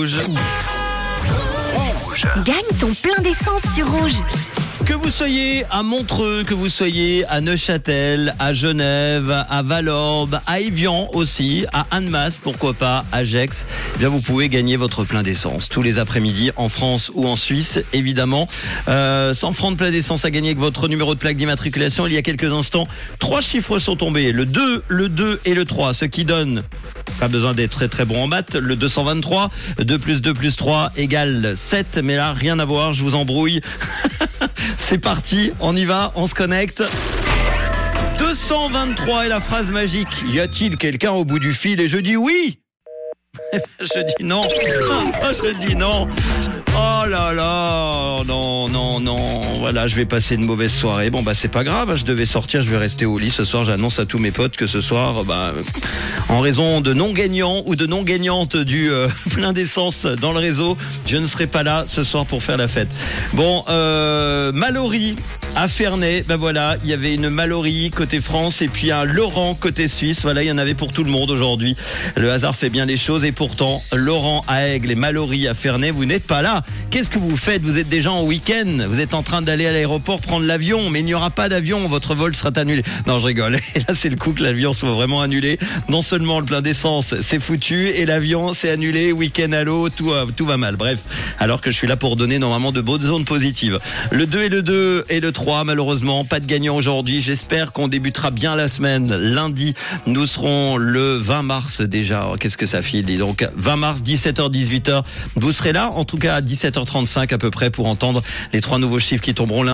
Rouge. Gagne ton plein d'essence sur Rouge. Que vous soyez à Montreux, que vous soyez à Neuchâtel, à Genève, à Valorbe, à Evian aussi, à Annemasse, pourquoi pas, à Gex, eh bien vous pouvez gagner votre plein d'essence tous les après-midi en France ou en Suisse, évidemment. Euh, 100 francs de plein d'essence à gagner avec votre numéro de plaque d'immatriculation. Il y a quelques instants, trois chiffres sont tombés, le 2, le 2 et le 3, ce qui donne pas besoin d'être très très bon en maths. Le 223, 2 plus 2 plus 3 égale 7. Mais là, rien à voir, je vous embrouille. C'est parti, on y va, on se connecte. 223 est la phrase magique. Y a-t-il quelqu'un au bout du fil? Et je dis oui. je dis non. je dis non. Oh là là, non, non, non. Voilà, je vais passer une mauvaise soirée. Bon bah c'est pas grave, je devais sortir, je vais rester au lit ce soir. J'annonce à tous mes potes que ce soir, bah, en raison de non gagnants ou de non gagnantes du euh, plein d'essence dans le réseau, je ne serai pas là ce soir pour faire la fête. Bon, euh, à Ferney, ben voilà, il y avait une Mallory côté France et puis un Laurent côté Suisse. Voilà, il y en avait pour tout le monde aujourd'hui. Le hasard fait bien les choses et pourtant, Laurent à Aigle et Mallory à Ferney, vous n'êtes pas là. Qu'est-ce que vous faites? Vous êtes déjà en week-end, vous êtes en train d'aller à l'aéroport prendre l'avion, mais il n'y aura pas d'avion, votre vol sera annulé. Non, je rigole. Et là, c'est le coup que l'avion soit vraiment annulé. Non seulement le plein d'essence, c'est foutu, et l'avion, c'est annulé, week-end à l'eau, tout, euh, tout va mal. Bref, alors que je suis là pour donner normalement de bonnes zones positives. Le 2 et le 2 et le 3, malheureusement, pas de gagnant aujourd'hui. J'espère qu'on débutera bien la semaine. Lundi, nous serons le 20 mars déjà. Oh, Qu'est-ce que ça file Donc 20 mars, 17h, 18h. Vous serez là, en tout cas à 17h35 à peu près, pour entendre les trois nouveaux chiffres qui tomberont lundi.